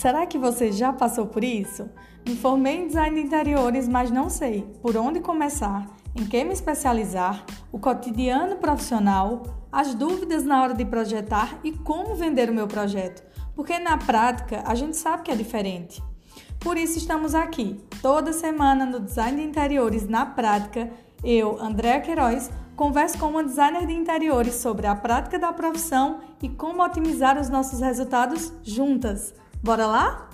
Será que você já passou por isso? Me formei em design de interiores, mas não sei por onde começar, em que me especializar, o cotidiano profissional, as dúvidas na hora de projetar e como vender o meu projeto. Porque na prática a gente sabe que é diferente. Por isso estamos aqui, toda semana no Design de Interiores na Prática. Eu, Andréa Queiroz, converso com uma designer de interiores sobre a prática da profissão e como otimizar os nossos resultados juntas. Bora lá?